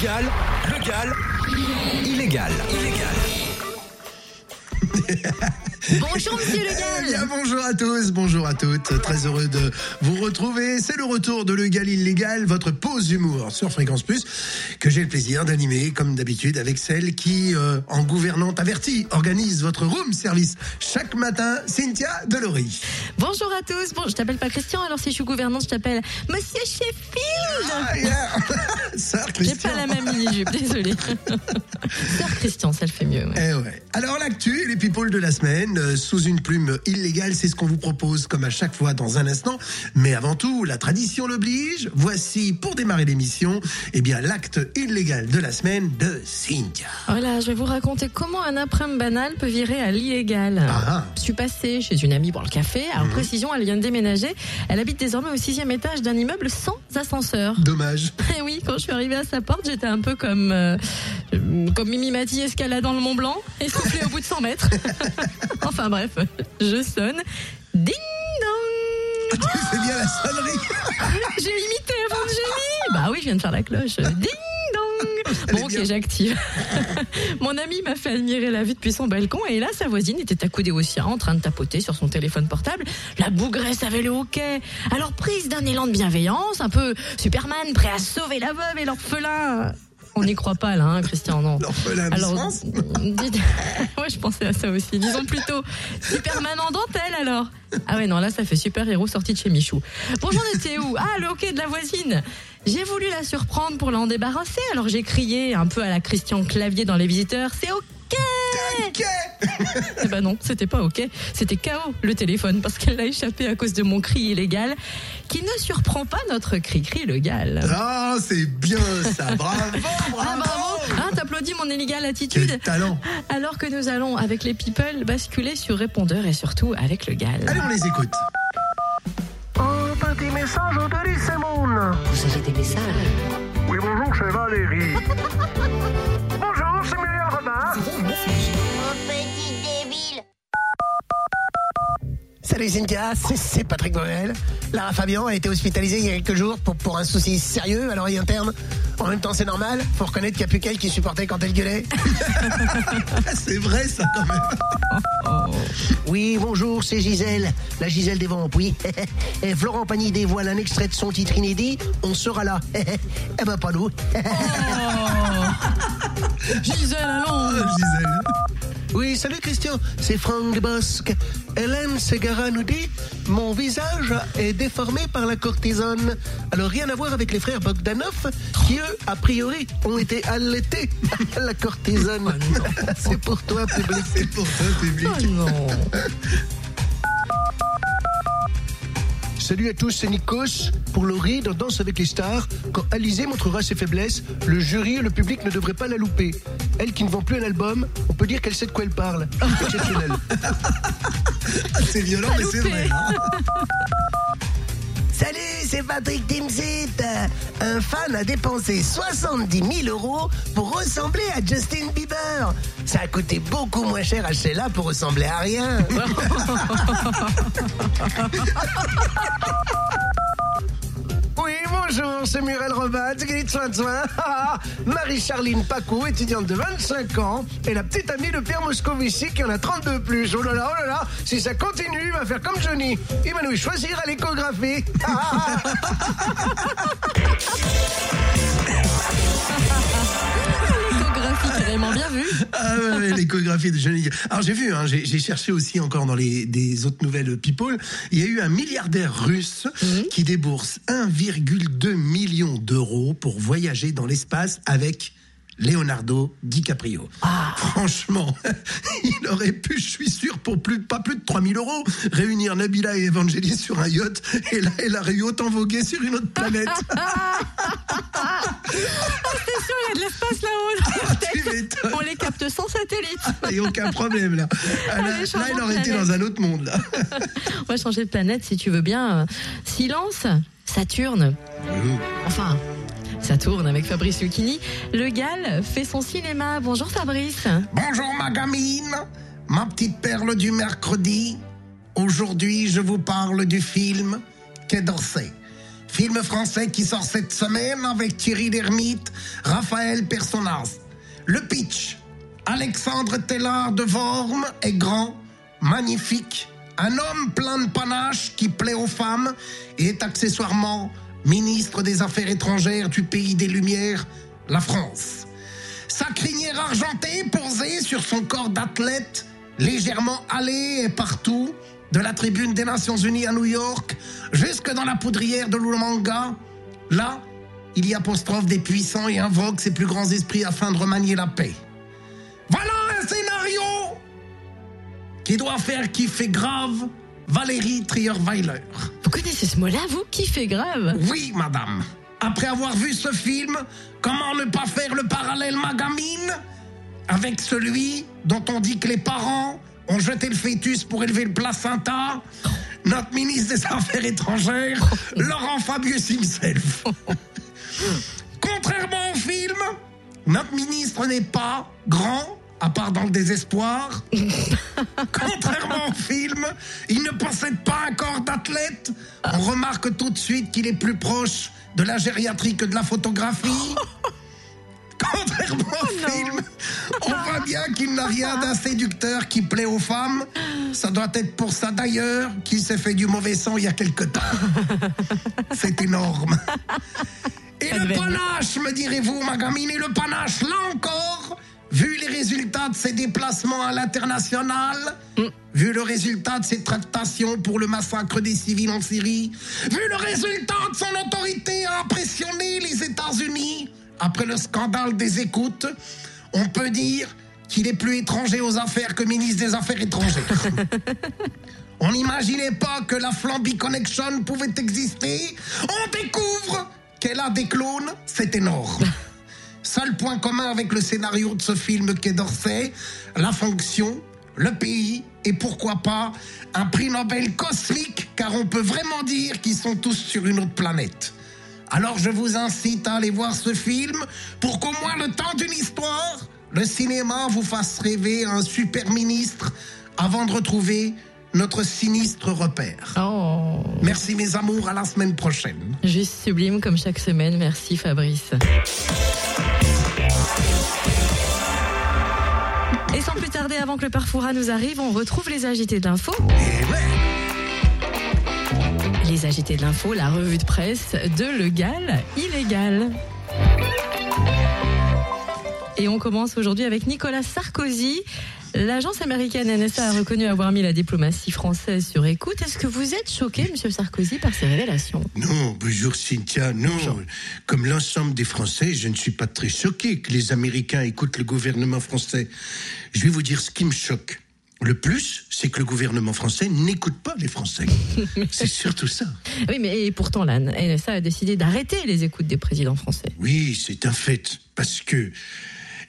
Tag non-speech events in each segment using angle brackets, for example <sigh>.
Légal, légal, illégal. Illégal. <laughs> Bonjour Monsieur Le Eh Gall. bonjour à tous, bonjour à toutes. Très heureux de vous retrouver. C'est le retour de Le Gal Illégal, votre pause d'humour sur Fréquence Plus, que j'ai le plaisir d'animer, comme d'habitude, avec celle qui, euh, en gouvernante avertie, organise votre room service chaque matin, Cynthia Delory. Bonjour à tous. Bon, je t'appelle pas Christian, alors si je suis gouvernante, je t'appelle Monsieur Sheffield. Ah, yeah. <laughs> Sœur J'ai Christian. pas la même mini-jupe, désolé. <laughs> Sœur Christian, ça le fait mieux. ouais. Eh ouais. Alors l'actu et les people de la semaine, euh, sous une plume illégale, c'est ce qu'on vous propose comme à chaque fois dans un instant. Mais avant tout, la tradition l'oblige. Voici, pour démarrer l'émission, eh bien l'acte illégal de la semaine de Cynthia. Voilà, je vais vous raconter comment un après-midi banal peut virer à l'illégal. Ah. Je suis passée chez une amie boire le café. Alors, précision, elle vient de déménager. Elle habite désormais au sixième étage d'un immeuble sans ascenseur. Dommage. <laughs> Et oui, quand je suis arrivée à sa porte, j'étais un peu comme, euh, comme Mimi Mati escaladant le Mont Blanc, essoufflée au bout de 100 mètres? <laughs> enfin bref, je sonne. Ding dong <laughs> C'est bien la sonnerie. <laughs> J'ai imité Evangélie Bah oui, je viens de faire la cloche. Ding dong Bon, ok, j'active. Mon ami m'a fait admirer la vue depuis son balcon et là, sa voisine était accoudée au sien en train de tapoter sur son téléphone portable. La bougresse avait le hoquet. Alors, prise d'un élan de bienveillance, un peu Superman, prêt à sauver la veuve et l'orphelin. On n'y croit pas là, hein, Christian, non. Alors, dites- <laughs> ouais, je pensais à ça aussi. Disons plutôt Superman en dentelle alors. Ah ouais, non, là, ça fait super héros sorti de chez Michou. Bonjour, on était où? Ah, le hockey de la voisine. J'ai voulu la surprendre pour l'en débarrasser, alors j'ai crié un peu à la Christian Clavier dans Les Visiteurs. C'est ok Ok. Eh ben non, c'était pas ok. C'était KO le téléphone parce qu'elle l'a échappé à cause de mon cri illégal qui ne surprend pas notre cri-cri légal. Ah, c'est bien ça. Bravo, Ah bravo. Hein, T'applaudis mon illégal Quel attitude talent. Alors que nous allons, avec les people, basculer sur répondeur et surtout avec le gal. Allez, on les écoute. Un petit message de Lissemon. Vous avez des messages Oui, bonjour, c'est Valérie. <laughs> Salut Cynthia, c'est- c'est Patrick Noël. Lara Fabian a été hospitalisée il y a quelques jours pour, pour un souci sérieux à l'oreille interne. En même temps, c'est normal. Faut reconnaître qu'il n'y a plus qu'elle qui supportait quand elle gueulait. <laughs> C'est vrai ça quand même. <laughs> Oui, bonjour, c'est Gisèle. La Gisèle des Vampes, oui. <laughs> Et Florent Pagny dévoile un extrait de son titre inédit. On sera là. Eh ben, pas nous. Gisèle, allons Ah, Gisèle. Oui, salut Christian, c'est Franck Bosque. Hélène Segara nous dit Mon visage est déformé par la cortisone. Alors rien à voir avec les frères Bogdanov, qui eux, a priori, ont été allaités à la cortisone. <laughs> c'est pour toi, public. C'est pour toi, public. Oh non <laughs> Salut à tous, c'est Nikos. Pour Laurie, dans Danse avec les stars, quand Alizé montrera ses faiblesses, le jury et le public ne devraient pas la louper. Elle qui ne vend plus un album, on peut dire qu'elle sait de quoi elle parle. <laughs> Exceptionnel. Ah, c'est violent, mais c'est vrai. hein. <laughs> C'est Patrick Timsit. Un fan a dépensé 70 000 euros pour ressembler à Justin Bieber. Ça a coûté beaucoup moins cher à Sheila pour ressembler à rien. <laughs> Oui, bonjour, c'est Muriel Robin, Soin de Soin. Marie-Charline Pacou, étudiante de 25 ans, et la petite amie de Pierre Moscovici qui en a 32 plus. Oh là là, oh là là, si ça continue, il va faire comme Johnny. Il va nous choisir à l'échographie. <laughs> Carrément bien vue. <laughs> Ah ouais, ouais, l'échographie de Johnny. Alors j'ai vu, hein, j'ai j'ai cherché aussi encore dans les des autres nouvelles people. Il y a eu un milliardaire russe qui débourse 1,2 million d'euros pour voyager dans l'espace avec Leonardo DiCaprio. Franchement, <laughs> il aurait pu, je suis sûr, pour plus, pas plus de 3000 euros, réunir Nabila et Evangeline sur un yacht, et là, elle aurait eu autant vogué sur une autre planète. <laughs> C'est sûr, il y a de l'espace là-haut. m'étonnes. On les capte sans satellite. Il n'y a aucun problème, là. Ah, là, Allez, de aurait été dans un autre monde, là. <laughs> On va changer de planète si tu veux bien. Silence, Saturne. Enfin, ça tourne avec Fabrice Lucchini. Le Gal fait son cinéma. Bonjour Fabrice. Bonjour ma gamine, ma petite perle du mercredi. Aujourd'hui, je vous parle du film Quai d'Orsay. Film français qui sort cette semaine avec Thierry Lhermitte, Raphaël Personnaz. Le pitch. Alexandre Tellard de Worm est grand, magnifique, un homme plein de panache qui plaît aux femmes et est accessoirement ministre des Affaires étrangères du pays des Lumières, la France. Sa crinière argentée posée sur son corps d'athlète, légèrement allée et partout, de la tribune des Nations Unies à New York, jusque dans la poudrière de l'Oulmanga, là, il y apostrophe des puissants et invoque ses plus grands esprits afin de remanier la paix. Voilà un scénario qui doit faire kiffer grave Valérie Trierweiler. Vous connaissez ce mot-là, vous? Qui fait grave? Oui, madame. Après avoir vu ce film, comment ne pas faire le parallèle magamine avec celui dont on dit que les parents ont jeté le fœtus pour élever le placenta Notre ministre des Affaires étrangères, <laughs> Laurent Fabius himself. <laughs> Contrairement au film, notre ministre n'est pas grand, à part dans le désespoir. <laughs> Contrairement au film, il ne possède pas un corps d'athlète. On remarque tout de suite qu'il est plus proche de la gériatrie que de la photographie. <laughs> Contrairement au film, on voit bien qu'il n'a rien d'un séducteur qui plaît aux femmes. Ça doit être pour ça d'ailleurs qu'il s'est fait du mauvais sang il y a quelque temps. <laughs> C'est énorme. Et le panache, me direz-vous, ma gamine, et le panache, là encore, vu les résultats de ses déplacements à l'international, vu le résultat de ses tractations pour le massacre des civils en Syrie, vu le résultat de son autorité à impressionner les États-Unis, après le scandale des écoutes, on peut dire qu'il est plus étranger aux affaires que ministre des Affaires étrangères. <laughs> On n'imaginait pas que la Flamby Connection pouvait exister. On découvre qu'elle a des clones, c'est énorme. Seul point commun avec le scénario de ce film qu'est d'Orsay, la fonction, le pays et pourquoi pas un prix Nobel cosmique, car on peut vraiment dire qu'ils sont tous sur une autre planète. Alors je vous incite à aller voir ce film pour qu'au moins le temps d'une histoire, le cinéma vous fasse rêver un super ministre avant de retrouver notre sinistre repère. Oh, Merci mes amours, à la semaine prochaine. juste sublime comme chaque semaine. Merci Fabrice. Et sans plus tarder, avant que le parfoura nous arrive, on retrouve les agités de l'info. Ouais, Les agités de l'info, la revue de presse de Legal Illégal. Et on commence aujourd'hui avec Nicolas Sarkozy. L'agence américaine NSA a reconnu avoir mis la diplomatie française sur écoute. Est-ce que vous êtes choqué, monsieur Sarkozy, par ces révélations? Non, bonjour Cynthia, non. Comme l'ensemble des Français, je ne suis pas très choqué que les Américains écoutent le gouvernement français. Je vais vous dire ce qui me choque. Le plus, c'est que le gouvernement français n'écoute pas les Français. <laughs> c'est surtout ça. Oui, mais pourtant, la NSA a décidé d'arrêter les écoutes des présidents français. Oui, c'est un fait. Parce que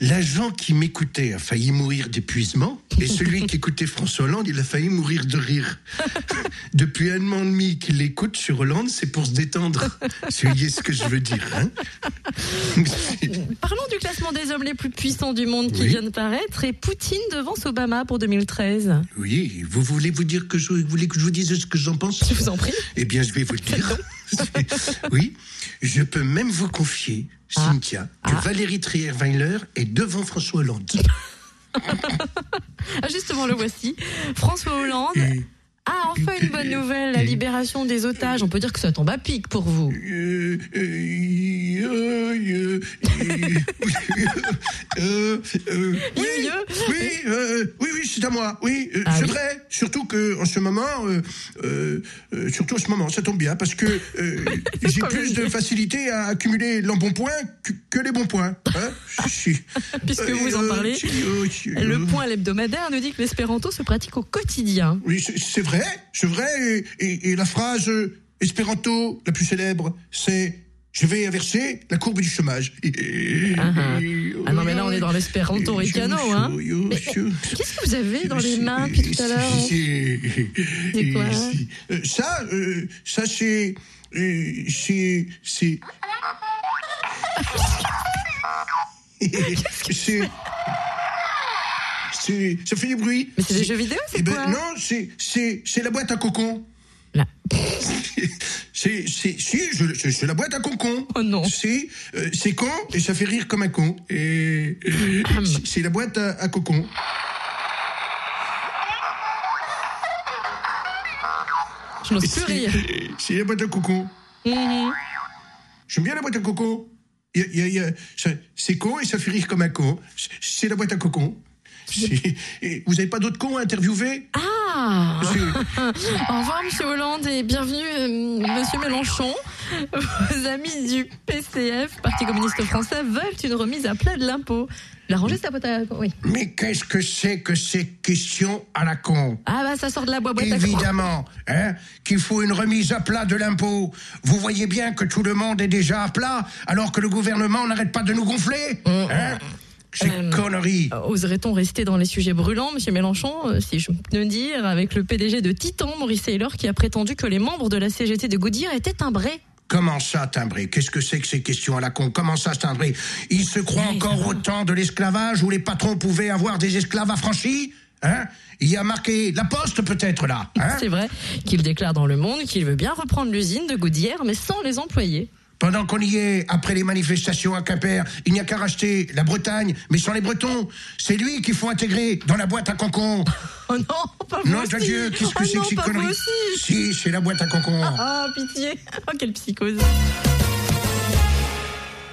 l'agent qui m'écoutait a failli mourir d'épuisement et celui qui écoutait François Hollande, il a failli mourir de rire. <laughs> Depuis un an et demi qu'il écoute sur Hollande, c'est pour se détendre. Voyez ce que je veux dire. Hein <laughs> Parlons du classement des hommes les plus puissants du monde qui Oui. vient de paraître et Poutine devance Obama pour 2013. oui, vous voulez vous dire que je vous voulez que je vous dise ce que j'en pense? Je vous en prie. Eh bien, je vais vous le dire. <laughs> oui, je peux même vous confier, Cynthia, que Ah. Valérie Trierweiler est devant François Hollande. Ah, justement, le voici. François Hollande. Et- Ah, enfin une bonne nouvelle, la libération des otages. On peut dire que ça tombe à pic pour vous. Euh, euh, euh, euh, euh, euh, euh, oui, oui, c'est à moi. Oui, euh, Ah c'est oui. vrai. Surtout que en ce moment, euh, euh, euh, surtout en ce moment, ça tombe bien parce que euh, <laughs> j'ai plus de facilité à accumuler l'embonpoint que, que les bons points. Hein <laughs> suis- Puisque vous en parlez, Le point l'hebdomadaire nous dit que l'espéranto se pratique au quotidien. Oui, c'est- vrai, c'est vrai. Et, et- et la phrase espéranto la plus célèbre, c'est je vais inverser la courbe du chômage. Ah, ah. Ah non, mais là, on est dans l'espéranto ricano, hein. Qu'est-ce que vous avez dans les mains depuis tout à l'heure hein C'est quoi Euh, Ça, euh, ça c'est, euh, c'est, c'est, c'est, ça fait du bruit. Mais c'est des jeux vidéo, c'est Eh ben, quoi? non, c'est la boîte à cocon. Là. <laughs> C'est, c'est, si, je- je- la boîte à concon. Oh non. C'est, euh, c'est con et ça fait rire comme un con. Et euh, c'est- la boîte à, à cocon. Je n'ose plus c'est- rire. <laughs> C'est la boîte à cocon. Mhm. J'aime bien la boîte à cocon. Y a- y a- y a- ça- c'est con et ça fait rire comme un con. C'est- la boîte à cocon. C'est- et Vous avez pas d'autres cons à interviewer? Ah Que- <laughs> Au revoir, Monsieur Hollande, et bienvenue, euh, Monsieur Mélenchon. Vos amis du PCF, Parti communiste français, veulent une remise à plat de l'impôt. La rangée, boîte à... Oui. Mais qu'est-ce que c'est que ces questions à la con? Ah bah, ça sort de la boîte à Évidemment, hein, qu'il faut une remise à plat de l'impôt. Vous voyez bien que tout le monde est déjà à plat, alors que le gouvernement n'arrête pas de nous gonfler. Hein? Ces Euh, conneries. Oserait-on rester dans les sujets brûlants, Monsieur Mélenchon, euh, si je peux dire, avec le PDG de Titan, Maurice Taylor, qui a prétendu que les membres de la CGT de Goodyear étaient timbrés Comment ça, timbré Qu'est-ce que c'est que ces questions à la con? Comment ça, timbré Il se croit Oui, encore au temps de l'esclavage où les patrons pouvaient avoir des esclaves affranchis Hein? Il y a marqué la poste peut-être là hein? C'est vrai qu'il déclare dans Le Monde qu'il veut bien reprendre l'usine de Goodyear, mais sans les employés. Pendant qu'on y est, après les manifestations à Quimper, il n'y a qu'à racheter la Bretagne, mais sans les Bretons. C'est lui qu'il faut intégrer dans la boîte à concon. <laughs> Oh non, pas vous Non, aussi Dieu, qu'est-ce que oh c'est que ces conneries Si, c'est la boîte à concon. Ah, pitié Oh, quelle psychose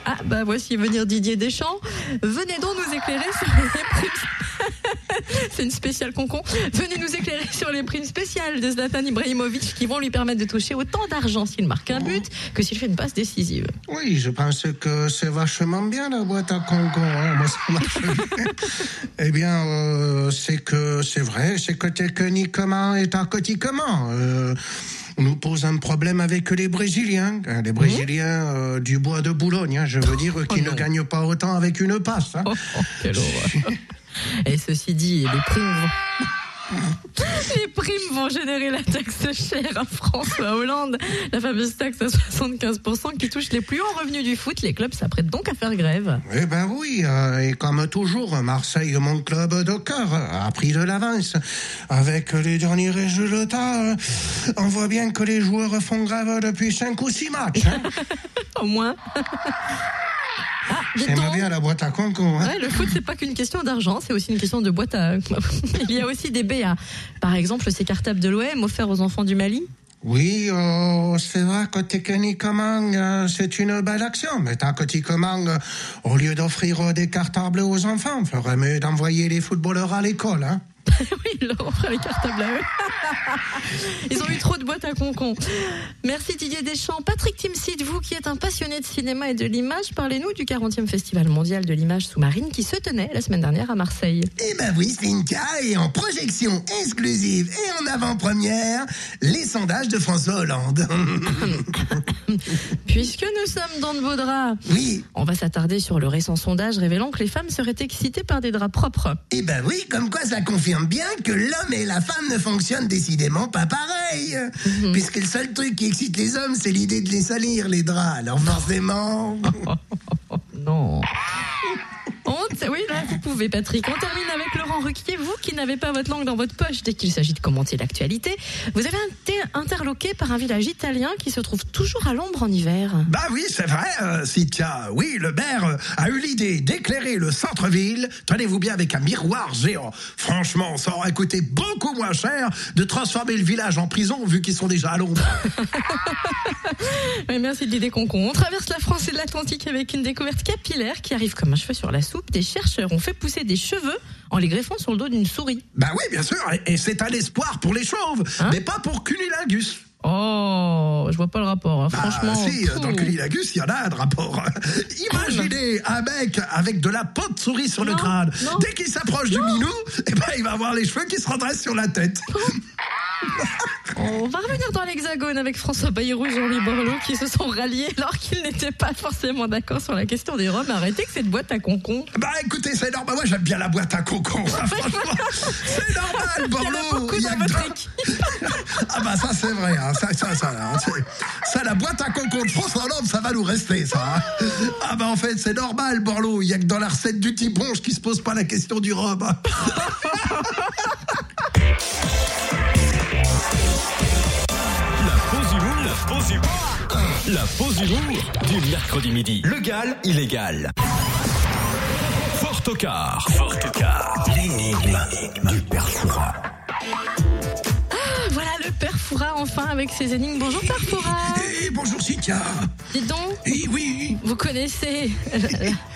Ah, bah voici venir Didier Deschamps. Venez donc nous éclairer sur les. <laughs> <laughs> C'est une spéciale concon. Venez nous éclairer sur les primes spéciales de Zlatan Ibrahimovic qui vont lui permettre de toucher autant d'argent s'il marque un but que s'il fait une passe décisive. Oui, je pense que c'est vachement bien la boîte à concon. hein. Moi, ça marche <laughs> bien. eh bien, euh, c'est que c'est vrai, c'est que techniquement et tactiquement. Euh, on nous pose un problème avec les Brésiliens, hein, les Brésiliens euh, du bois de Boulogne, hein, je veux dire, qui ne non. gagnent pas autant avec une passe. hein. Oh, oh. <laughs> Et ceci dit, les primes. <laughs> Les primes vont générer la taxe chère à François Hollande, la fameuse taxe à 75% qui touche les plus hauts revenus du foot. Les clubs s'apprêtent donc à faire grève. Eh ben oui, euh, et comme toujours, Marseille, mon club de cœur, a pris de l'avance. Avec les derniers résultats, euh, on voit bien que les joueurs font grève depuis cinq ou six matchs. hein. <laughs> Au moins. <laughs> Ah, J'aimerais bien la boîte à concon. Hein. Ouais, le foot, c'est pas qu'une question d'argent, c'est aussi une question de boîte à. <laughs> Il y a aussi des BA. Par exemple, ces cartables de l'OM offerts aux enfants du Mali. Oui, euh, c'est vrai que techniquement, euh, c'est une belle action. Mais tactiquement, euh, au lieu d'offrir des cartables aux enfants, on ferait mieux d'envoyer les footballeurs à l'école. Hein. <laughs> oui, ils leur offrent les cartables <laughs> à eux. Ils ont eu trop de boîtes à concon. Merci Didier Deschamps. Patrick Timsit, vous qui êtes un passionné de cinéma et de l'image, parlez-nous du 40e Festival mondial de l'image sous-marine qui se tenait la semaine dernière à Marseille. Eh ben oui, Cynthia, et en projection exclusive et en avant-première, les sondages de François Hollande. <laughs> Puisque nous sommes dans de beaux draps, oui, on va s'attarder sur le récent sondage révélant que les femmes seraient excitées par des draps propres. eh ben oui, comme quoi ça confirme bien que l'homme et la femme ne fonctionnent décidément pas pareil. Puisque le seul truc qui excite les hommes, c'est l'idée de les salir, les draps. Alors forcément... <laughs> Non. <laughs> On t- oui, là, vous pouvez, Patrick. On termine avec Laurent Ruquier. Vous qui n'avez pas votre langue dans votre poche dès qu'il s'agit de commenter l'actualité, vous avez été interloqué par un village italien qui se trouve toujours à l'ombre en hiver. Bah oui, c'est vrai, euh, Cynthia. Oui, le maire euh, a eu l'idée d'éclairer le centre-ville, tenez-vous bien, avec un miroir géant. Franchement, ça aurait coûté beaucoup moins cher de transformer le village en prison vu qu'ils sont déjà à l'ombre. <laughs> Ouais, merci de l'idée concon. On traverse la France et l'Atlantique avec une découverte capillaire qui arrive comme un cheveu sur la soupe. Des chercheurs ont fait pousser des cheveux en les greffant sur le dos d'une souris. bah oui, bien sûr, et, c'est un espoir pour les chauves, Hein mais pas pour Cunilingus. Oh, je vois pas le rapport. hein. Bah, Franchement. si, euh, dans le il y en a un rapport. <laughs> Imaginez un mec avec de la peau de souris sur le crâne. non. Dès qu'il s'approche du minou, eh ben, il va avoir les cheveux qui se redressent sur la tête. <laughs> On va revenir dans l'Hexagone avec François Bayrou et Jean-Louis Borloo qui se sont ralliés alors qu'ils n'étaient pas forcément d'accord sur la question des Roms. Arrêtez que cette boîte à concon. Bah écoutez, c'est normal. Moi j'aime bien la boîte à cocon. hein, <laughs> franchement, c'est normal, Il y en a Borloo. beaucoup il y a dans votre. <laughs> Ah bah ça c'est vrai. hein, Ça, ça, ça, hein, ça, la boîte à cocon de François Hollande, ça va nous rester, ça. hein. Ah bah en fait, c'est normal, Borloo. Il y a que dans la recette du Tibonge qui se pose pas la question du rhum. <laughs> la pause humour. Du mercredi midi. Legal, illégal. Fort au quart. Fort au quart. L'énigme du père enfin avec ses énigmes. Bonjour père Foura. Eh, bonjour Cynthia. Dites donc, Eh, oui. vous connaissez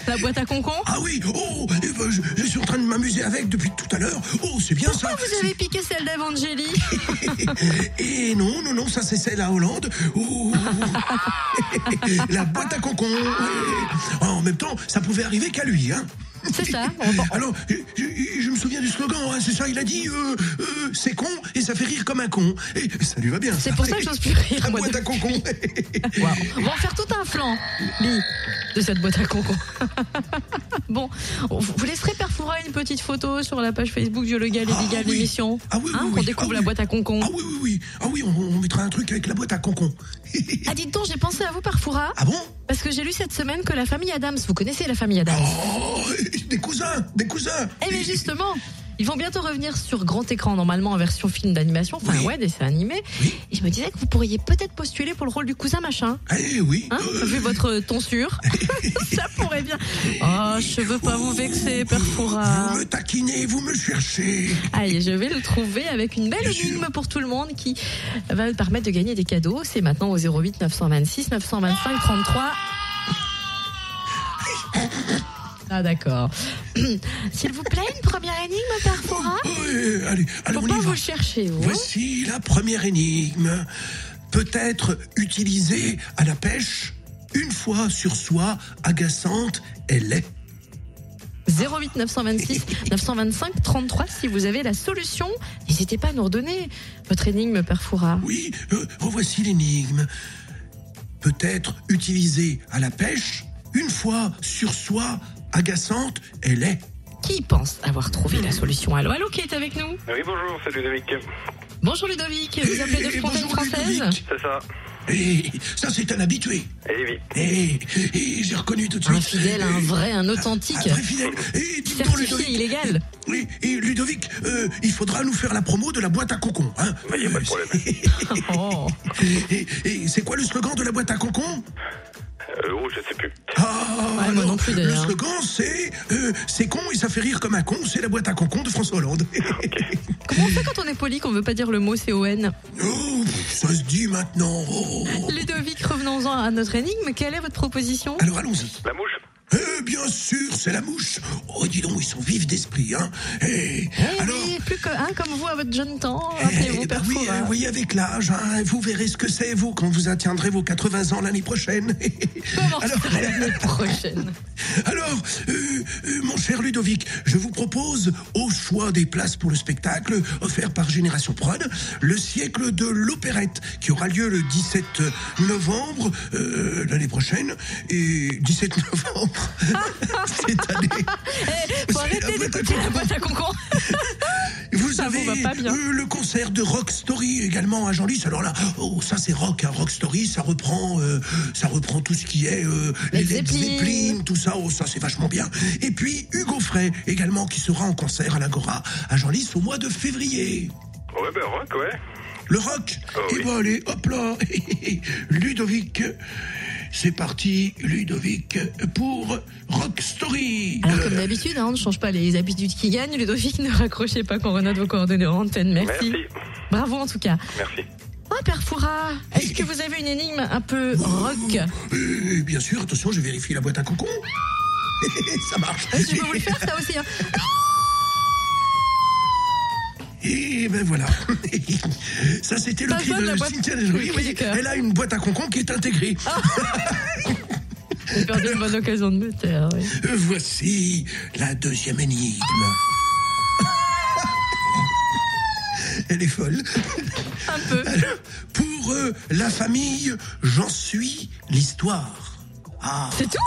la, boîte à concon Ah oui, oh, eh ben, je, je suis en train de m'amuser avec depuis tout à l'heure. Oh, c'est bien Pourquoi ça. vous avez piqué celle d'Evangélie? <laughs> Et non, non, non, ça c'est celle à Hollande. Oh. <laughs> <laughs> La boîte à ouais. En même temps, ça pouvait arriver qu'à lui, hein. C'est ça. on- Alors, je, je- je me souviens du slogan, hein, c'est ça, il a dit euh, euh, c'est con et ça fait rire comme un con. Et ça lui va bien. C'est pour ça que j'ose plus rire, La boîte à concon. <laughs> On va en faire tout un flanc, Lee, de cette boîte à concon. <laughs> bon, vous laisserez Foura une petite photo sur la page Facebook du Legal et Ah, Légal oui. l'émission. Ah oui, oui, Hein, oui. Qu'on découvre Ah la oui. boîte à concon. Ah oui, oui, oui. Ah oui, on, on mettra un truc avec la boîte à concon. <laughs> Ah, dites donc, j'ai pensé à vous, père Foura, Ah bon? Parce que j'ai lu cette semaine que la famille Adams, vous connaissez la famille Adams? Oh, des cousins, des cousins. Eh mais justement, ils vont bientôt revenir sur grand écran, normalement en version film d'animation, enfin Oui. ouais, dessin animé. Oui. Et je me disais que vous pourriez peut-être postuler pour le rôle du cousin machin. Eh oui. Hein euh, Vu votre tonsure, <laughs> ça pourrait bien. Oh, je veux pas vous vexer, Père Foura. Vous me taquinez, vous me cherchez. Allez, je vais le trouver avec une belle Bien sûr. énigme pour tout le monde qui va me permettre de gagner des cadeaux. C'est maintenant au 08 926 925 33. Ah d'accord. <clears throat> S'il vous plaît, une première énigme, Père Foura Ouais, allez, allez, Faut on y va. vous chercher, vous. Voici la première énigme. Peut-être utilisée à la pêche, une fois sur soi, agaçante, elle est. 08 926 925 33 si vous avez la solution. N'hésitez pas à nous redonner votre énigme, Père Foura. Oui, euh, revoici l'énigme. Peut-être utilisée à la pêche, une fois sur soi, agaçante, elle est. Qui pense avoir trouvé la solution? Allô, allô, qui est avec nous? Oui, bonjour, c'est Ludovic. Bonjour Ludovic, vous appelez de Eh, Fontaine bonjour, Française? Ludovic. C'est ça. Et ça, c'est un habitué. Eh oui. Et, et j'ai reconnu tout de suite. Un fidèle, un vrai, un authentique, Un vrai fidèle. Et certifié Ludovic. illégal. Oui, et Ludovic, euh, il faudra nous faire la promo de la boîte à concon. Hein Mais y a pas de <laughs> problème. Oh. et et c'est quoi le slogan de la boîte à concon Euh, oh, je sais plus. Ah, Ouais, moi non plus, le slogan, c'est euh, c'est con et ça fait rire comme un con, c'est la boîte à concon de François Hollande. <laughs> Comment on fait quand on est poli qu'on veut pas dire le mot C-O-N oh, ça se dit maintenant. Oh. Ludovic, revenons-en à notre énigme. Quelle est votre proposition? Alors allons-y. La mouche Eh bien sûr, c'est la mouche. Oh, dis donc, ils sont vifs d'esprit, hein. Eh, Eh alors. oui, plus que, hein, comme vous à votre jeune temps, eh, ben Père oui, Foura. euh, oui, avec l'âge, hein, vous verrez ce que c'est, vous, quand vous atteindrez vos 80 ans l'année prochaine. <laughs> Comment Alors, l'année <laughs> prochaine? Alors, euh, euh, mon cher Ludovic, je vous propose, au choix des places pour le spectacle offert par Génération Prod, le siècle de l'opérette, qui aura lieu le 17 novembre euh, l'année prochaine. Et 17 <laughs> novembre <laughs> cette année. Eh, faut arrêter d'écouter la boîte à concon. <laughs> Vous Ça avez vous va pas bien. euh, le concert de Rock Story également à Genlis. Alors là, oh, ça c'est rock, hein, Rock Story, ça reprend, euh, ça reprend tout ce qui est euh, les Led Zeppelin. Tout ça. Oh, ça c'est vachement bien. Et puis Hugo Frey également qui sera en concert à l'Agora à Genlis au mois de février. Ouais, ben rock, ouais. Le rock. Oh, Et oui. bon allez, hop là, <laughs> Ludovic. C'est parti, Ludovic, pour Rock Story. Alors, Euh, comme d'habitude, hein, on ne change pas les habitudes qui gagnent. Ludovic, ne raccrochez pas qu'on renote vos coordonnées en antenne. Merci. Merci. Bravo en tout cas. Merci. Oh, Père Foura, est-ce que vous avez une énigme un peu rock euh, bien sûr, attention, je vérifie la boîte à concon. <laughs> ça marche. Est-ce que je peux vous le faire, ça aussi hein Et ben voilà. <laughs> Ça, c'était le cri de Cynthia Oui, cœur. Elle a une boîte à concon qui est intégrée. J'ai perdu une bonne occasion de me taire. oui. Euh, Voici la deuxième énigme. <laughs> Elle est folle. Un peu. <laughs> Alors, pour euh, la famille, j'en suis l'histoire. Ah. C'est tout?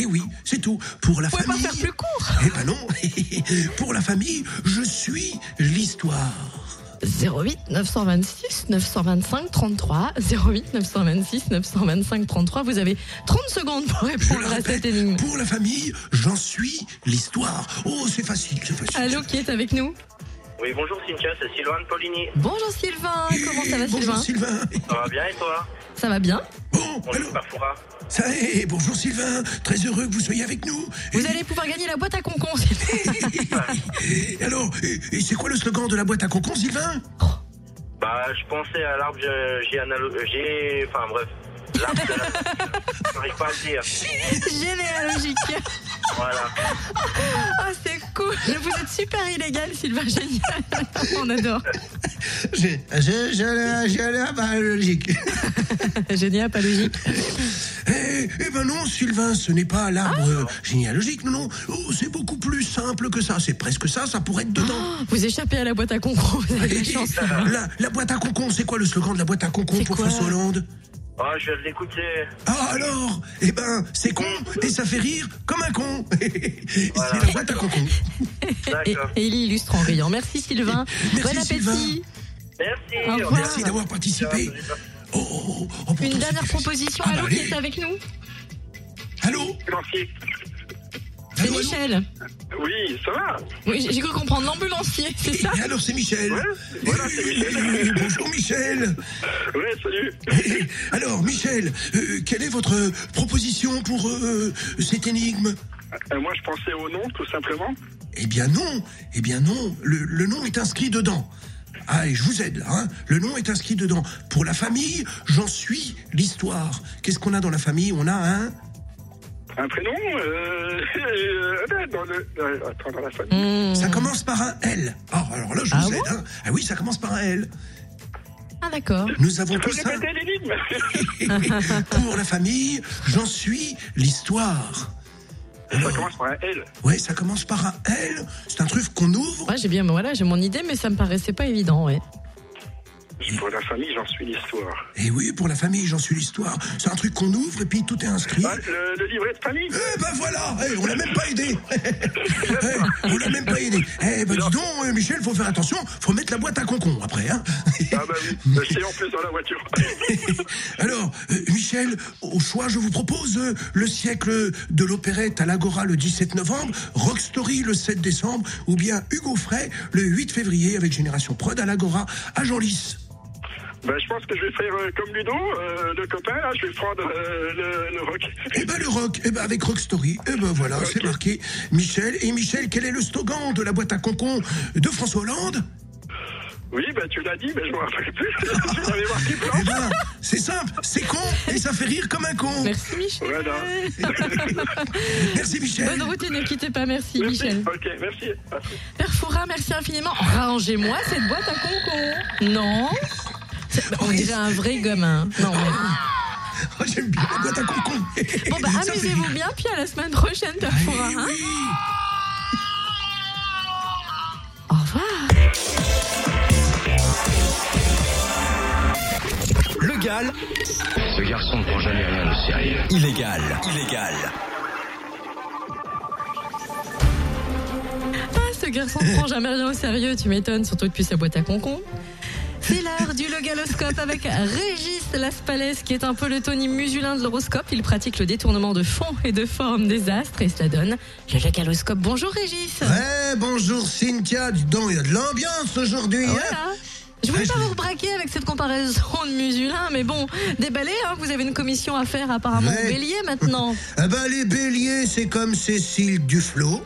Eh oui, c'est tout. Pour la Vous pouvez pas famille. faire plus court Eh ben non. <laughs> Pour la famille, je suis l'histoire. 08 926 925 33 08 926 925 33 vous avez 30 secondes pour répondre à cette énigme. pour la famille, j'en suis l'histoire. Oh, c'est facile, c'est facile. Allô, qui est avec nous? Oui, bonjour Cynthia, c'est Sylvain Paulini. Bonjour Sylvain, comment ça va Bonjour Sylvain? Sylvain. Ça va bien et toi? Ça va bien Bon, Bonjour, alors, ça est, bonjour Sylvain, très heureux que vous soyez avec nous. Vous allez pouvoir gagner la boîte à concon. Sylvain. Et <laughs> alors, et, et c'est quoi le slogan de la boîte à concon, Sylvain? Bah, je pensais à l'arbre géanalo- gé... Enfin, bref. L'arbre <laughs> J'arrive pas à le dire. Généalogique. Voilà. Ah, c'est cool. Vous êtes super illégal, Sylvain. Génial. On adore. J'ai j'ai- j'ai la- j'ai la biologique. <laughs> Génial, pas logique. Eh, eh ben non, Sylvain, ce n'est pas l'arbre euh, généalogique, non, non. Oh, c'est beaucoup plus simple que ça. C'est presque ça, ça pourrait être dedans. Vous échappez à la boîte à concon. Vous avez la chance. la, la boîte à concon, c'est quoi le slogan de la boîte à concon pour François Hollande? Oh, je viens de l'écouter. Ah alors? Eh ben, c'est con et ça fait rire comme un con. <laughs> c'est Voilà. la boîte à concon. Et, il illustre en riant. Merci, Sylvain. Merci, bon appétit. Sylvain. Merci d'avoir participé. Oh, oh, oh, oh, Une dernière proposition. Ah, bah, Allô, qui allez. est avec nous Allô Ambulancier. C'est Michel. Oui, ça va Oui, j'ai cru comprendre l'ambulancier, c'est ça Et alors c'est Michel. Ouais, voilà, c'est Michel. Eh, Bonjour Michel. Ouais, salut. Alors Michel, euh, quelle est votre proposition pour euh, cette énigme Euh, moi, je pensais au nom, tout simplement. Eh bien non, eh bien non, le, le nom est inscrit dedans. Ah, et je vous aide là, hein. le nom est inscrit dedans. Pour la famille, j'en suis l'histoire. Qu'est-ce qu'on a dans la famille? On a un... Un prénom <laughs> euh, euh, dans le... euh, attends, dans la famille. Hmm. Ça commence par un L. Ah, alors là, je Ah vous bon aide. hein. Ah oui, ça commence par un L. Ah, d'accord. Nous avons répéter l'énigme <laughs> <laughs> Pour la famille, j'en suis l'histoire. Ça commence par un L. Ouais, ça commence par un L. C'est un truc qu'on ouvre. Ouais, j'ai bien, voilà, j'ai mon idée, mais ça me paraissait pas évident, ouais. Pour la famille, j'en suis l'histoire. Et oui, pour la famille, j'en suis l'histoire. C'est un truc qu'on ouvre et puis tout est inscrit. Ah, le, le livret de famille Eh ben voilà, Eh, on l'a même pas aidé. <laughs> Eh, on l'a même pas aidé. Eh ben dis donc, euh, Michel, faut faire attention, faut mettre la boîte à concon après. Hein. Ah bah oui, <laughs> sais en plus dans la voiture. <laughs> Alors, euh, Michel, au choix, je vous propose euh, le siècle de l'opérette à l'Agora le 17 novembre, Rock Story le 7 décembre, ou bien Hugo Frey le 8 février avec Génération Prod à l'Agora à Genlis. Bah, je pense que je vais faire euh, comme Ludo, euh, le copain, là, je vais prendre euh, le, le rock. Eh ben le rock, eh ben avec Rock Story, eh ben voilà, c'est marqué Michel. Et Michel, quel est le slogan de la boîte à concon de François Hollande? Oui, bah tu l'as dit, mais je me rappelle plus. <laughs> tu l'avais marqué Eh ben, c'est simple, c'est con et ça fait rire comme un con. Merci, Michel. Voilà. <laughs> Merci Michel. Bonne route et ne quittez pas, merci, Merci. Michel. Ok, merci. Père Foura, merci infiniment. Rangez-moi cette boîte à concon. Non On dirait un vrai gamin. Non, mais... Oh, J'aime bien la boîte à concon. Bon, bah, amusez-vous bien, puis à la semaine prochaine, Foura. Eh hein. Au revoir. Le Gal, Ce garçon ne prend jamais rien de sérieux. illégal, illégal. Ah, ce garçon ne prend jamais rien au sérieux, tu m'étonnes, surtout depuis sa boîte à concon. C'est l'heure du logaloscope avec Régis Laspalès, qui est un peu le Tony Musulin de l'horoscope. Il pratique le détournement de fond et de forme des astres et cela donne le logaloscope. Bonjour Régis. Ouais, bonjour Cynthia, dis donc, il y a de l'ambiance aujourd'hui. hein Voilà. Je voulais Ouais, pas vous braquer avec cette comparaison de musulin, mais bon, déballez, hein, vous avez une commission à faire apparemment Ouais. au bélier maintenant. Ah <laughs> ben, les béliers, c'est comme Cécile Duflot.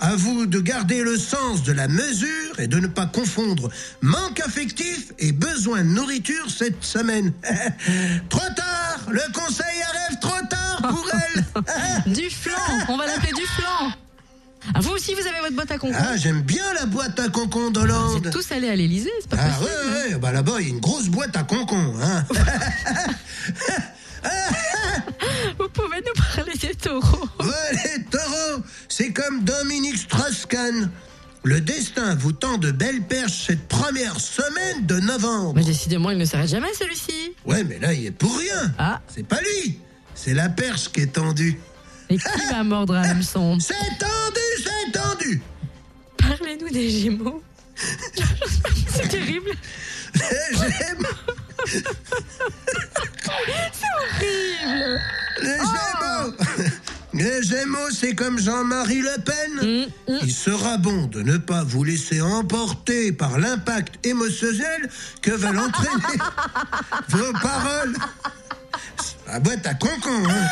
À vous de garder le sens de la mesure et de ne pas confondre manque affectif et besoin de nourriture cette semaine. <laughs> trop tard Le conseil arrive trop tard pour <laughs> elle <laughs> Du flan, on va l'appeler du flan. Ah, vous aussi, vous avez votre boîte à concon. Ah, j'aime bien la boîte à concon Vous d'Hollande. êtes tous allés à l'Elysée, c'est pas Ah possible. ouais, ouais, bah là-bas, il y a une grosse boîte à concon. Hein. Vous pouvez nous parler des taureaux. Ouais, les taureaux, c'est comme Dominique Strauss-Kahn. Le destin vous tend de belles perches cette première semaine de novembre. Mais décidément, il ne s'arrête jamais celui-ci. Ouais, mais là, il est pour rien. Ah, C'est pas lui. C'est la perche qui est tendue. et qui <laughs> va mordre à l'hameçon? C'est tendu, c'est tendu. Parlez-nous des Gémeaux. <laughs> C'est terrible. J'aime <laughs> Horrible. les Gémeaux. Les Gémeaux, c'est comme Jean-Marie Le Pen. Il sera bon de ne pas vous laisser emporter par l'impact émotionnel que veulent entraîner <laughs> vos paroles. La boîte à concon, hein.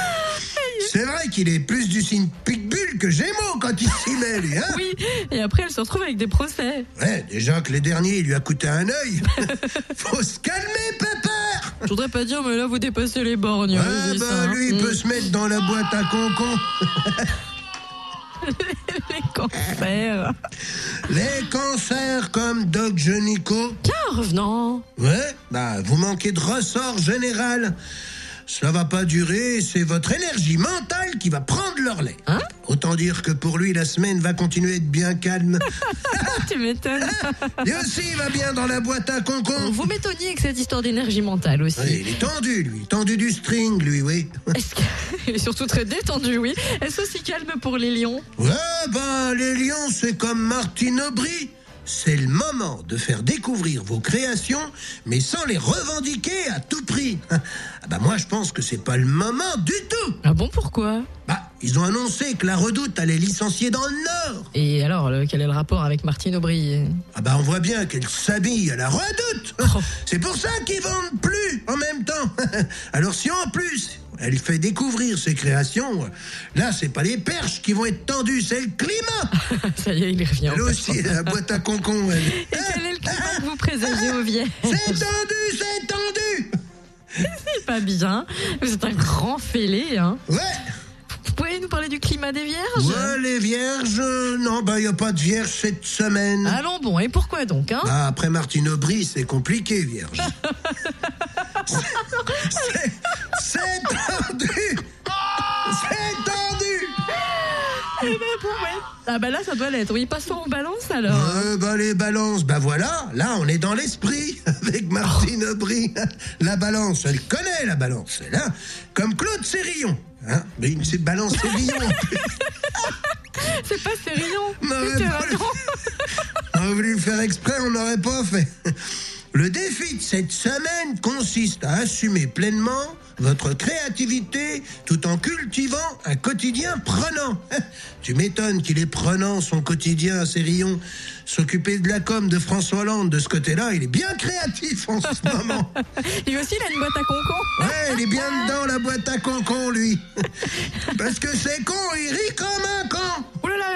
C'est vrai qu'il est plus du signe Pitbull que Gémeaux quand il s'y met, lui, hein. Oui, et après elle se retrouve avec des procès. Ouais, déjà que les derniers, il lui a coûté un œil. <laughs> Faut se calmer, pépère Je voudrais pas dire, mais là vous dépassez les bornes. Ouais, bah, ça, hein. lui, il Mm. peut se mettre dans la boîte à concon. <laughs> Les cancers. Les cancers comme Doc Jenico. Tiens, revenons. Ouais, bah, vous manquez de ressort général. Ça va pas durer, c'est votre énergie mentale qui va prendre leur lait. Hein Autant dire que pour lui, la semaine va continuer à être bien calme. <laughs> tu m'étonnes. Lui aussi, il va bien dans la boîte à concon. Vous m'étonniez avec cette histoire d'énergie mentale aussi. Ouais, il est tendu, lui. Tendu du string, lui, oui. Est-ce que... <laughs> Il est surtout très détendu, oui. Est-ce aussi calme pour les lions? Ouais, ben, les lions, c'est comme Martine Aubry. C'est le moment de faire découvrir vos créations, mais sans les revendiquer à tout prix. <laughs> Ah bah moi, je pense que c'est pas le moment du tout. Ah bon, pourquoi? Bah, ils ont annoncé que la Redoute allait licencier dans le Nord. Et alors, quel est le rapport avec Martine Aubry? Ah bah, on voit bien qu'elle s'habille à la Redoute. Oh. <laughs> C'est pour ça qu'ils vendent plus en même temps. <laughs> Alors si en plus elle fait découvrir ses créations, là, c'est pas les perches qui vont être tendues, c'est le climat. <laughs> Ça y est, il revient. Elle aussi, la boîte à concon, elle. <laughs> Et quel est le climat que vous présagez aux vierges C'est tendu, c'est tendu <laughs> C'est pas bien. Vous êtes un grand fêlé, hein. Ouais Vous pouvez nous parler du climat des vierges? Ouais, les vierges, euh, non, bah, y a pas de vierge cette semaine. Allons bon, et pourquoi donc, hein? Bah, après Martine Aubry, c'est compliqué, vierge. C'est- C'est tendu C'est tendu Eh ben, bon, ouais. Ah bah là, ça doit l'être. Oui, passons aux balances alors. Euh, bah, les balances, bah voilà, là, on est dans l'esprit <laughs> avec Martine Aubry. La balance, elle connaît la balance, elle, hein Comme Claude Sérillon. Hein Mais une c'est balance Sérillon. <laughs> C'est pas Sérillon. C'est. <laughs> On aurait voulu le faire exprès, on n'aurait pas fait. Le défi de cette semaine consiste à assumer pleinement votre créativité tout en cultivant un quotidien prenant. <laughs> Tu m'étonnes qu'il est prenant son quotidien, Cérillon. S'occuper de la com de François Hollande de ce côté-là, il est bien créatif en ce <laughs> moment. Lui aussi, il a une boîte à concon. Ouais, il est bien <laughs> dedans la boîte à concon, lui. Parce que c'est con, il rit comme un con.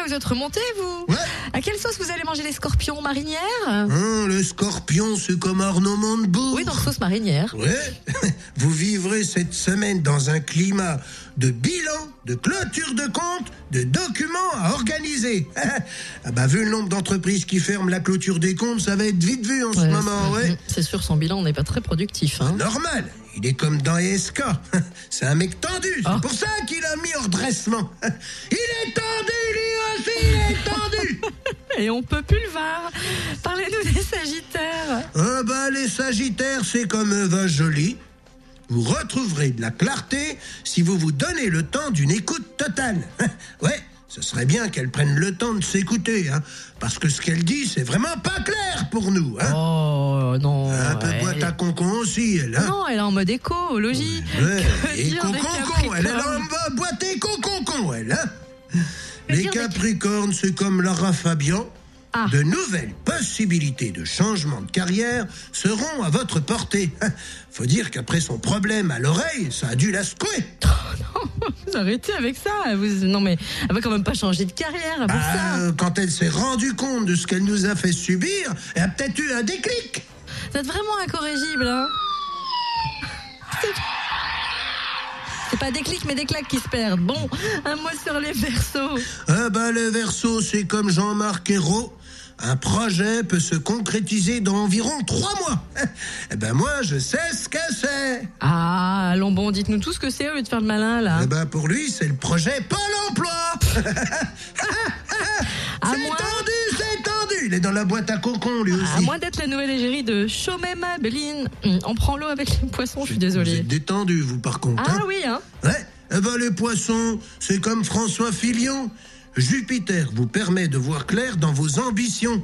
Vous êtes remonté, vous Ouais. À quelle sauce vous allez manger les scorpions marinières Hein, le scorpion, c'est comme Arnaud Montebourg. Oui, donc sauce marinière. Ouais, <laughs> vous vivrez cette semaine dans un climat de bilan, de clôture de compte, de documents à organiser. <laughs> ah bah vu le nombre d'entreprises qui ferment la clôture des comptes, ça va être vite vu en ce moment, c'est- ouais. C'est sûr, son bilan n'est pas très productif. Hein. Normal, il est comme dans ESK. <laughs> C'est un mec tendu, c'est Ah. pour ça qu'il a mis hors dressement. Il est tendu, lui est tendu. <laughs> Et on peut plus le voir. Parlez-nous des sagittaires. Ah bah les Sagittaires, c'est comme Eva Jolie. Vous retrouverez de la clarté si vous vous donnez le temps d'une écoute totale. <laughs> ouais, ce serait bien qu'elle prenne le temps de s'écouter, hein, parce que ce qu'elle dit, c'est vraiment pas clair pour nous. Hein. Oh non. Un peu elle boîte à concon aussi, elle. Hein. Non, elle est en mode écologie. Ouais, <laughs> Que et concon, elle est en boîte et concon, elle. Hein. Les Capricornes, c'est comme Lara Fabian. Ah. De nouvelles possibilités de changement de carrière seront à votre portée. <laughs> Faut dire qu'après son problème à l'oreille, ça a dû la secouer. <laughs> Vous arrêtez avec ça. Vous... Non mais elle va quand même pas changer de carrière Bah, ça. euh, quand elle s'est rendue compte de ce qu'elle nous a fait subir, elle a peut-être eu un déclic. Vous êtes vraiment incorrigible, hein <laughs> C'est- pas des clics mais des claques qui se perdent. Bon, un mot sur les versos. Ah bah, le verso, c'est comme Jean-Marc Ayrault. Un projet peut se concrétiser dans environ trois mois. <laughs> Eh ben moi, je sais ce que c'est. Ah, allons bon, dites-nous tout ce que c'est au lieu de faire le malin là. Eh ben pour lui, c'est le projet Pôle emploi. <laughs> À c'est moins- tendu, c'est tendu. Il est dans la boîte à concon, lui aussi. À moins d'être la nouvelle égérie de Chomema Béline. Hum, On prend l'eau avec les poissons, je suis Vous désolée. êtes détendu, vous, par contre. Ah hein. oui, hein Ouais. Eh ben, les poissons, c'est comme François Fillon. Jupiter vous permet de voir clair dans vos ambitions.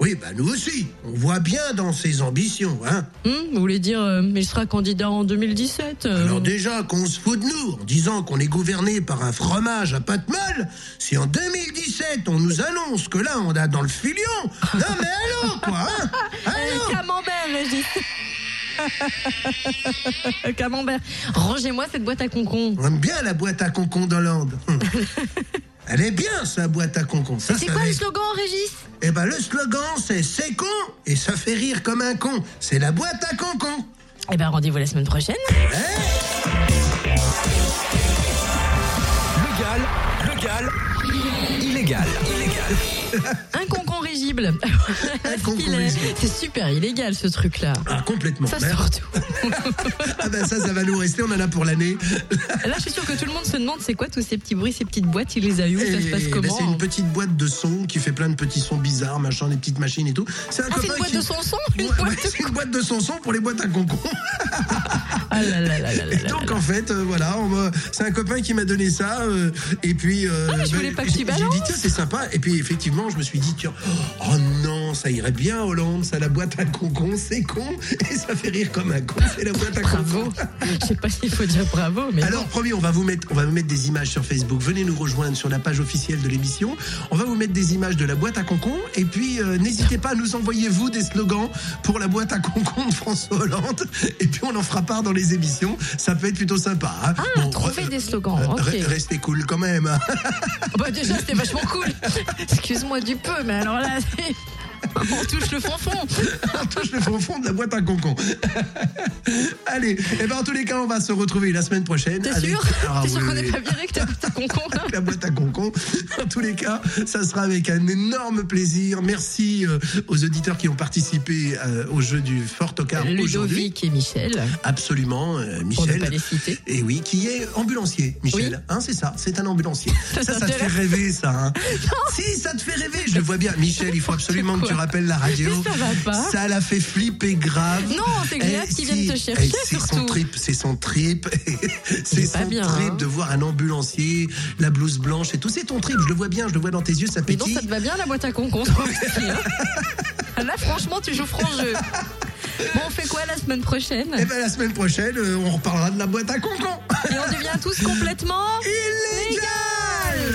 Oui, bah nous aussi, on voit bien dans ses ambitions. Hein. Hum, vous voulez dire, euh, il sera candidat en 2017 euh, Alors déjà qu'on se fout de nous en disant qu'on est gouverné par un fromage à pâte molle, si en 2017 on nous annonce que là on a dans le filion, non mais <laughs> allô quoi hein Euh, camembert, Régis. <laughs> camembert. Rangez-moi cette boîte à concon. On aime bien la boîte à concon d'Hollande. <laughs> Elle est bien sa boîte à concon. Ça, C'est ça quoi le slogan, Régis? Eh ben le slogan c'est c'est con et ça fait rire comme un con. C'est la boîte à concon. Eh ben, rendez-vous la semaine prochaine. Légal, légal, illégal. Illégal. Un concon <laughs> C'est super illégal ce truc-là. Ah complètement. Ça surtout. <laughs> ah ben ça ça va nous rester. On en a pour l'année. <laughs> Là, je suis sûre que tout le monde se demande c'est quoi tous ces petits bruits, ces petites boîtes, il les a eu, ça se Et, passe ben, comment? c'est une petite boîte de son qui fait plein de petits sons bizarres, machin, des petites machines et tout. C'est un Ah, une boîte qui- de son son Une Ouais, boîte? de- une boîte de son son pour les boîtes à concon. Ah là là là là là Et là donc en fait, euh, voilà, c'est un copain qui m'a donné ça. euh, et puis, euh, Ah, mais je voulais pas que tu j'ai j'ai dit tiens c'est sympa. Et puis effectivement, je me suis dit tiens, oh non, ça irait bien Hollande, ça la boîte à concon, c'est con <laughs> et ça fait rire comme un con, c'est la boîte à Bravo. concon. Je sais pas s'il faut dire bravo, mais Alors promis, on va vous mettre, on va vous mettre des images sur Facebook. Venez nous rejoindre sur la page officielle de l'émission. On va vous mettre des images de la boîte à concon. Et puis n'hésitez pas à nous envoyer vous des slogans pour la boîte à concon de <laughs> François Hollande. Et puis on en fera part dans les émissions. Ça peut être plutôt sympa. hein. Ah, Bon, trouver des slogans, euh, ok. re- Restez cool quand même. hein. Bah déjà c'était vachement cool. <laughs> Excuse-moi du peu, mais alors là, on touche le fond fond. <laughs> On touche le fond fond de la boîte à concon. <laughs> Allez, et ben en tous les cas, on va se retrouver la semaine prochaine. T'es avec- sûr Ah, T'es sûr oui, qu'on n'est oui. pas viré que ta concon là <laughs> la boîte à concon. En tous les cas, ça sera avec un énorme plaisir. Merci euh, aux auditeurs qui ont participé euh, au jeu du Fort au Car aujourd'hui. Et Michel, Absolument, euh, pour ne Michel. pas les citer. Et oui, qui est ambulancier, Michel. Hein, c'est ça, c'est un ambulancier. Ça, ça, te fait rêver, ça. Hein. si, ça te fait rêver, je le vois bien. Michel, il faut absolument que tu quoi. rappelles la radio. Mais ça va pas. Ça l'a fait flipper grave. Non, c'est Gléat Eh, qui vient te chercher, Eh, C'est son trip, c'est son trip. <laughs> c'est son bien, trip hein. de voir un ambulancier, la blouse blanche et tout. C'est ton trip, je le vois bien, je le vois dans tes yeux, ça Mais non, pétille. ça te va bien la boîte à <laughs> aussi. hein. Là, franchement, tu joues franc jeu. Bon, on fait quoi la semaine prochaine? Et ben la semaine prochaine, euh, on reparlera de la boîte à concon. Et on devient tous complètement <laughs> Illégal